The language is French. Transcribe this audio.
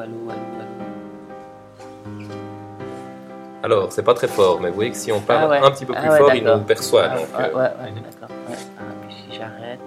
allô, allô, allô. Alors, c'est pas très fort, mais vous voyez que si on parle Ah ouais. un petit peu Ah plus ouais, fort, il nous perçoit. Ah, donc, ouais, euh, ouais, d'accord. Ouais. Ah, puis si j'arrête.